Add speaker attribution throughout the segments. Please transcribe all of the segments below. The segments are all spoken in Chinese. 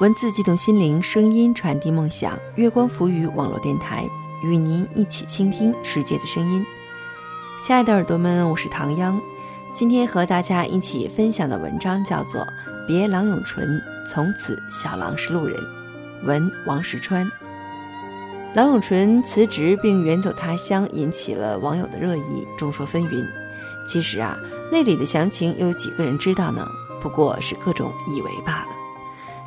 Speaker 1: 文字激动心灵，声音传递梦想。月光浮语网络电台与您一起倾听世界的声音。亲爱的耳朵们，我是唐央。今天和大家一起分享的文章叫做《别郎永淳，从此小郎是路人》，文王石川。郎永淳辞职并远走他乡，引起了网友的热议，众说纷纭。其实啊，那里的详情又有几个人知道呢？不过是各种以为罢了。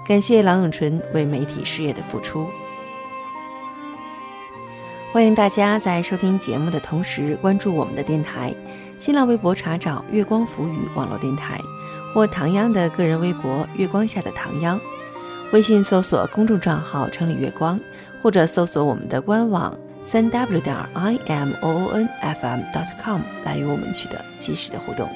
Speaker 1: 感谢郎永淳为媒体事业的付出。欢迎大家在收听节目的同时关注我们的电台，新浪微博查找“月光浮语”网络电台，或唐央的个人微博“月光下的唐央”，微信搜索公众账号“城里月光”，或者搜索我们的官网三 w 点 i m o o n f m dot com 来与我们取得及时的互动。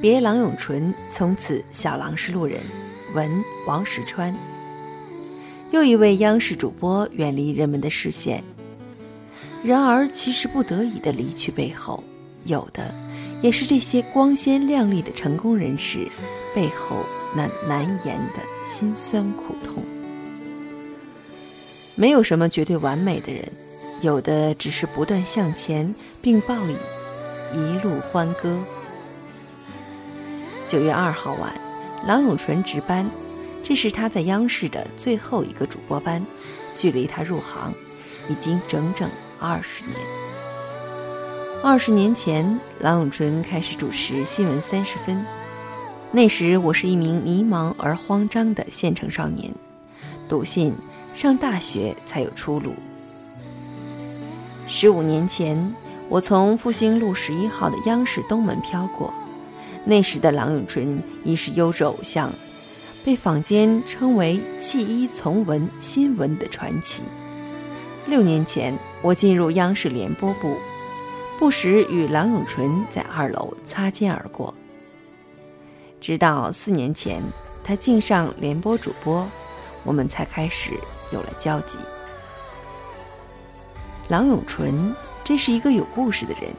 Speaker 1: 别郎永淳，从此小郎是路人。文王石川。又一位央视主播远离人们的视线。然而，其实不得已的离去背后，有的也是这些光鲜亮丽的成功人士背后那难言的辛酸苦痛。没有什么绝对完美的人，有的只是不断向前，并报以一路欢歌。九月二号晚，郎永淳值班，这是他在央视的最后一个主播班，距离他入行已经整整二十年。二十年前，郎永淳开始主持《新闻三十分》，那时我是一名迷茫而慌张的县城少年，笃信上大学才有出路。十五年前，我从复兴路十一号的央视东门飘过。那时的郎永淳已是优质偶像，被坊间称为“弃医从文新闻”的传奇。六年前，我进入央视联播部，不时与郎永淳在二楼擦肩而过。直到四年前，他竟上联播主播，我们才开始有了交集。郎永淳，这是一个有故事的人，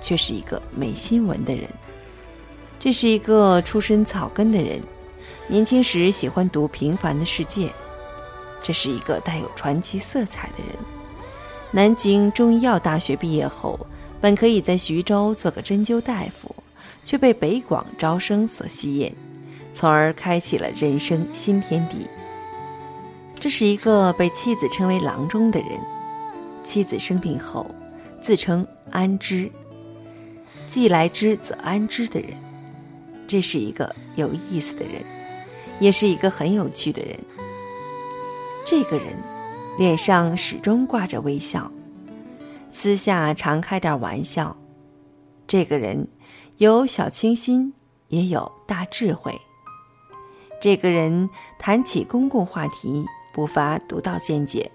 Speaker 1: 却是一个没新闻的人。这是一个出身草根的人，年轻时喜欢读《平凡的世界》。这是一个带有传奇色彩的人。南京中医药大学毕业后，本可以在徐州做个针灸大夫，却被北广招生所吸引，从而开启了人生新天地。这是一个被妻子称为“郎中”的人，妻子生病后，自称“安之”，既来之则安之的人。这是一个有意思的人，也是一个很有趣的人。这个人脸上始终挂着微笑，私下常开点玩笑。这个人有小清新，也有大智慧。这个人谈起公共话题不乏独到见解。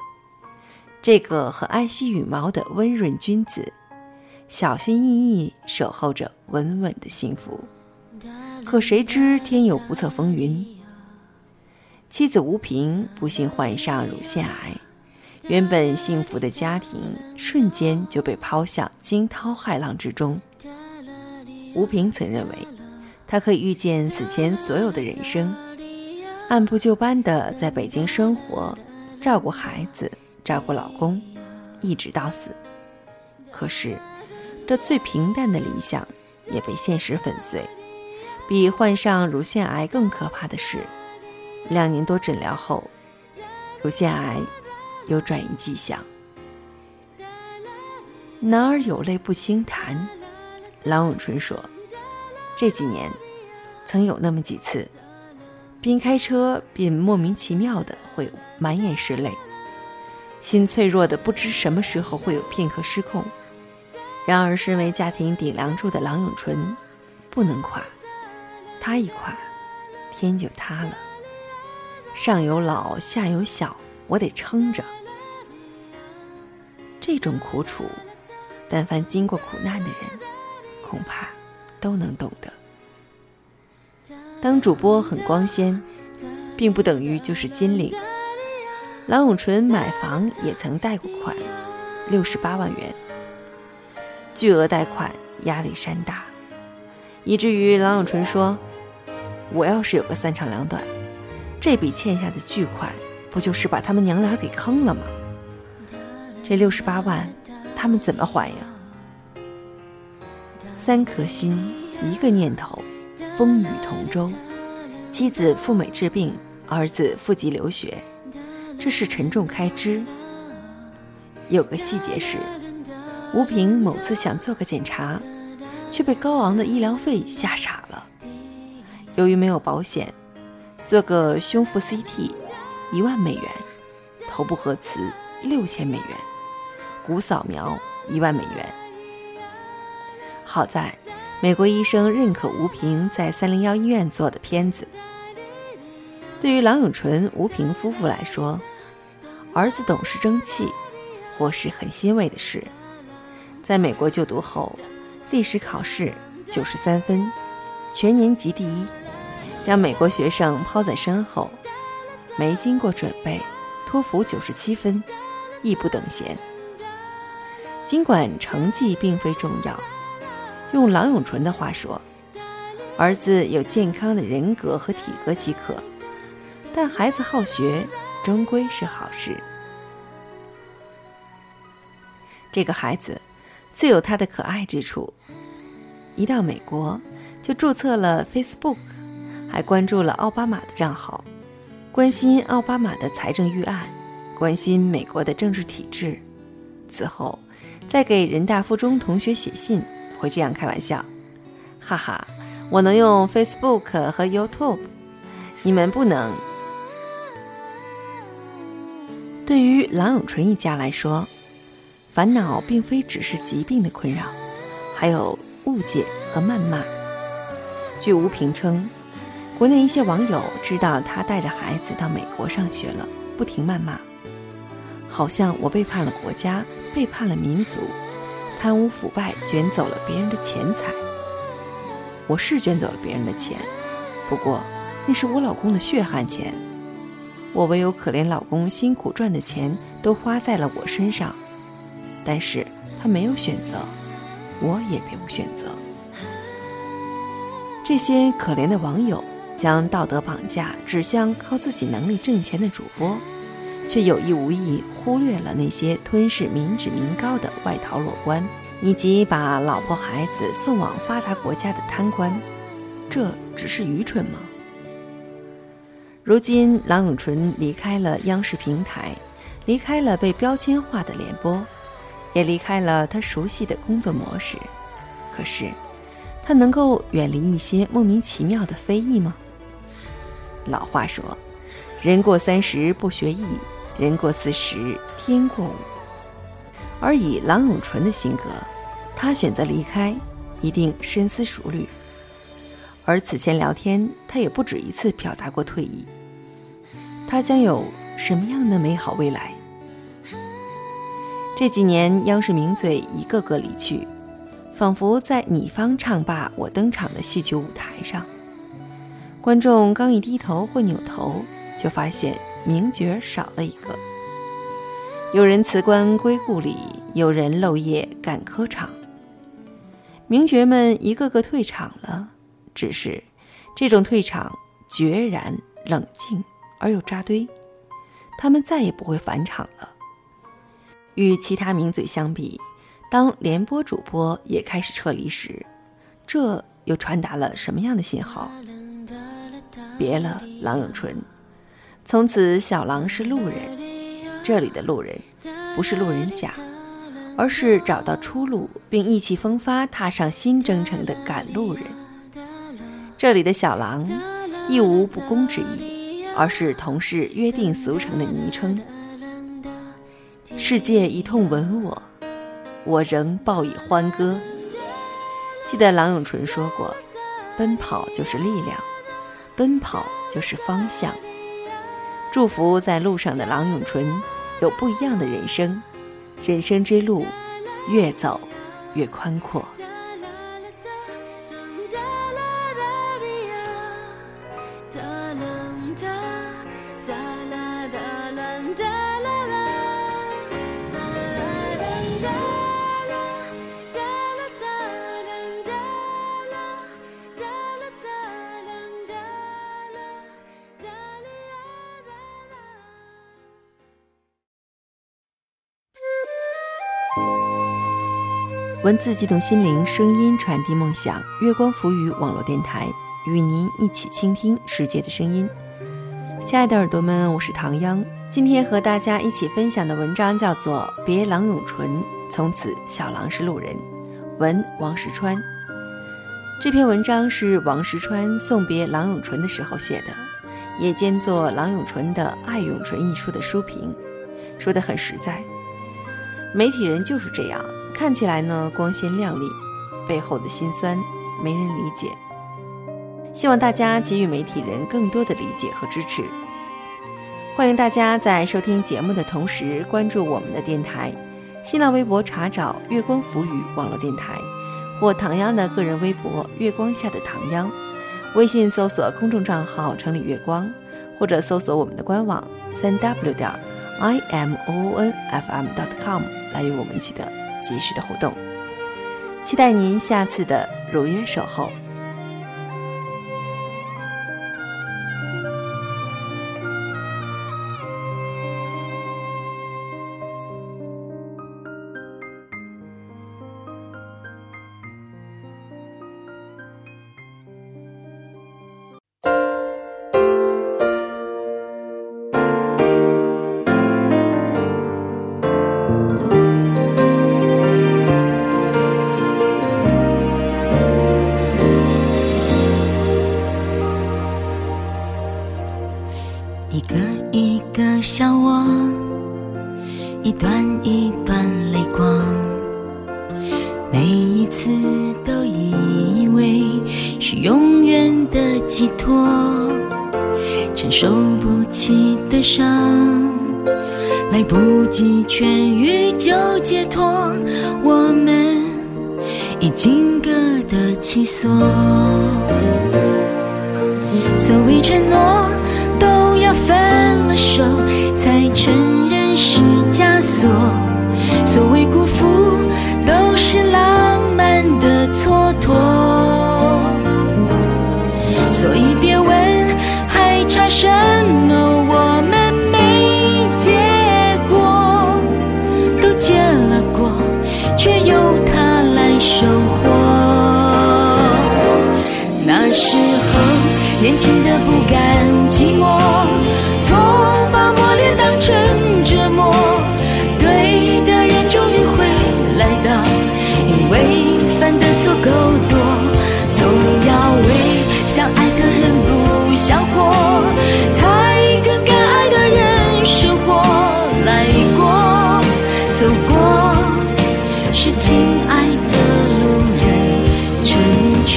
Speaker 1: 这个和爱惜羽毛的温润君子，小心翼翼守候着稳稳的幸福。可谁知天有不测风云，妻子吴萍不幸患上乳腺癌，原本幸福的家庭瞬间就被抛向惊涛骇浪之中。吴萍曾认为，她可以预见死前所有的人生，按部就班的在北京生活，照顾孩子，照顾老公，一直到死。可是，这最平淡的理想也被现实粉碎。比患上乳腺癌更可怕的是，两年多诊疗后，乳腺癌有转移迹象。男儿有泪不轻弹，郎永淳说：“这几年，曾有那么几次，边开车边莫名其妙的会满眼是泪，心脆弱的不知什么时候会有片刻失控。然而，身为家庭顶梁柱的郎永淳，不能垮。”他一垮，天就塌了。上有老，下有小，我得撑着。这种苦楚，但凡经过苦难的人，恐怕都能懂得。当主播很光鲜，并不等于就是金领。郎永淳买房也曾贷过款，六十八万元，巨额贷款压力山大，以至于郎永淳说：“我要是有个三长两短，这笔欠下的巨款，不就是把他们娘俩给坑了吗？这六十八万，他们怎么还呀？”三颗心，一个念头，风雨同舟。妻子赴美治病，儿子赴籍留学。这是沉重开支。有个细节是，吴平某次想做个检查，却被高昂的医疗费吓傻了。由于没有保险，做个胸腹 CT，一万美元；头部核磁六千美元；骨扫描一万美元。好在，美国医生认可吴平在三零幺医院做的片子。对于郎永淳、吴平夫妇来说，儿子懂事争气，或是很欣慰的事。在美国就读后，历史考试九十三分，全年级第一，将美国学生抛在身后。没经过准备，托福九十七分，亦不等闲。尽管成绩并非重要，用郎永淳的话说，儿子有健康的人格和体格即可。但孩子好学，终归是好事。这个孩子自有他的可爱之处。一到美国，就注册了 Facebook，还关注了奥巴马的账号，关心奥巴马的财政预案，关心美国的政治体制。此后，在给人大附中同学写信，会这样开玩笑：“哈哈，我能用 Facebook 和 YouTube，你们不能。”对于郎永淳一家来说，烦恼并非只是疾病的困扰，还有误解和谩骂。据吴平称，国内一些网友知道他带着孩子到美国上学了，不停谩骂，好像我背叛了国家，背叛了民族，贪污腐败，卷走了别人的钱财。我是卷走了别人的钱，不过那是我老公的血汗钱。我唯有可怜老公辛苦赚的钱都花在了我身上，但是他没有选择，我也别无选择。这些可怜的网友将道德绑架指向靠自己能力挣钱的主播，却有意无意忽略了那些吞噬民脂民膏的外逃裸官，以及把老婆孩子送往发达国家的贪官。这只是愚蠢吗？如今，郎永淳离开了央视平台，离开了被标签化的联播，也离开了他熟悉的工作模式。可是，他能够远离一些莫名其妙的非议吗？老话说：“人过三十不学艺，人过四十天过午。”而以郎永淳的性格，他选择离开，一定深思熟虑。而此前聊天，他也不止一次表达过退役。他将有什么样的美好未来？这几年，央视名嘴一个个离去，仿佛在你方唱罢我登场的戏曲舞台上，观众刚一低头或扭头，就发现名角少了一个。有人辞官归故里，有人漏夜赶科场。名角们一个个退场了。只是，这种退场决然冷静而又扎堆，他们再也不会返场了。与其他名嘴相比，当联播主播也开始撤离时，这又传达了什么样的信号？别了，郎永淳，从此小狼是路人。这里的路人，不是路人甲，而是找到出路并意气风发踏上新征程的赶路人。这里的小狼，亦无不公之意，而是同事约定俗成的昵称。世界一通吻我，我仍报以欢歌。记得郎永淳说过：“奔跑就是力量，奔跑就是方向。”祝福在路上的郎永淳有不一样的人生，人生之路越走越宽阔。文字激动心灵，声音传递梦想。月光浮语网络电台与您一起倾听世界的声音。亲爱的耳朵们，我是唐央。今天和大家一起分享的文章叫做《别郎永淳，从此小郎是路人》，文王石川。这篇文章是王石川送别郎永淳的时候写的，也兼作郎永淳的《爱永淳》一书的书评，说的很实在。媒体人就是这样。看起来呢光鲜亮丽，背后的辛酸没人理解。希望大家给予媒体人更多的理解和支持。欢迎大家在收听节目的同时关注我们的电台，新浪微博查找“月光浮语”网络电台，或唐央的个人微博“月光下的唐央”，微信搜索公众账号“城里月光”，或者搜索我们的官网三 w 点 i m o o n f m dot com 来与我们取得。及时的互动，期待您下次的如约守候。
Speaker 2: 解脱，我们已经各得其所，所谓承诺。都要分了手，才承认是枷锁。所谓辜负，收获。那时候年轻的不甘寂寞。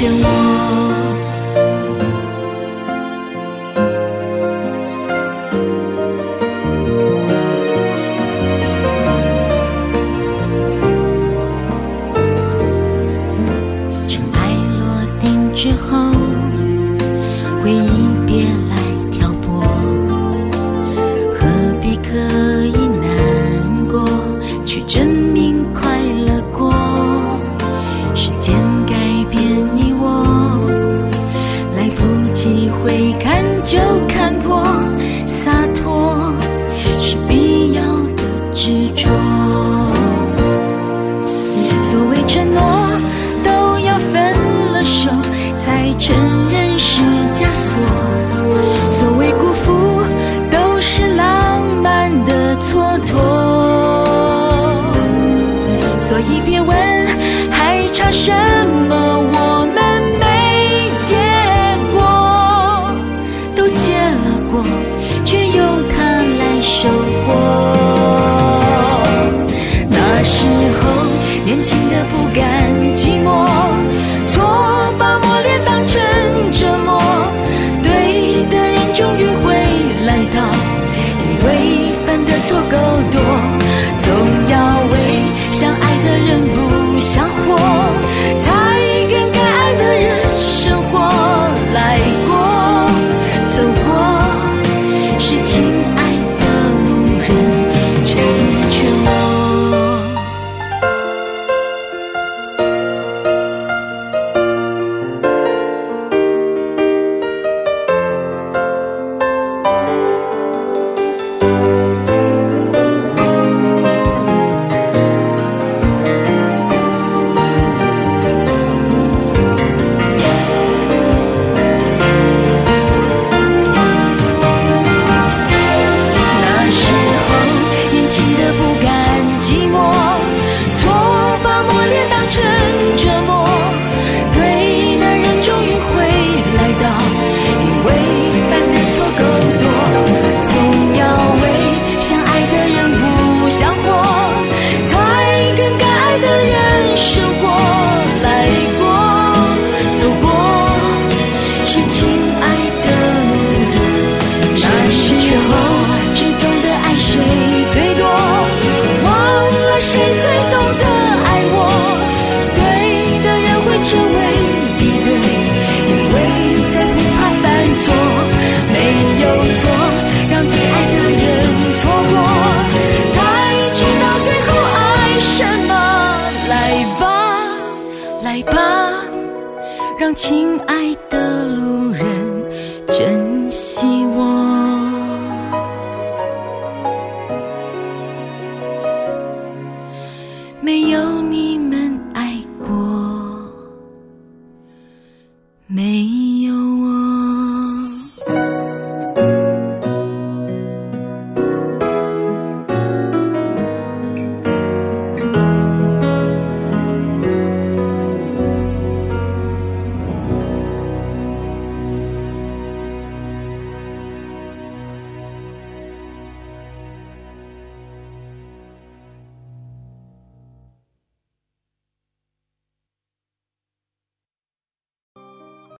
Speaker 2: 见我机会年轻的不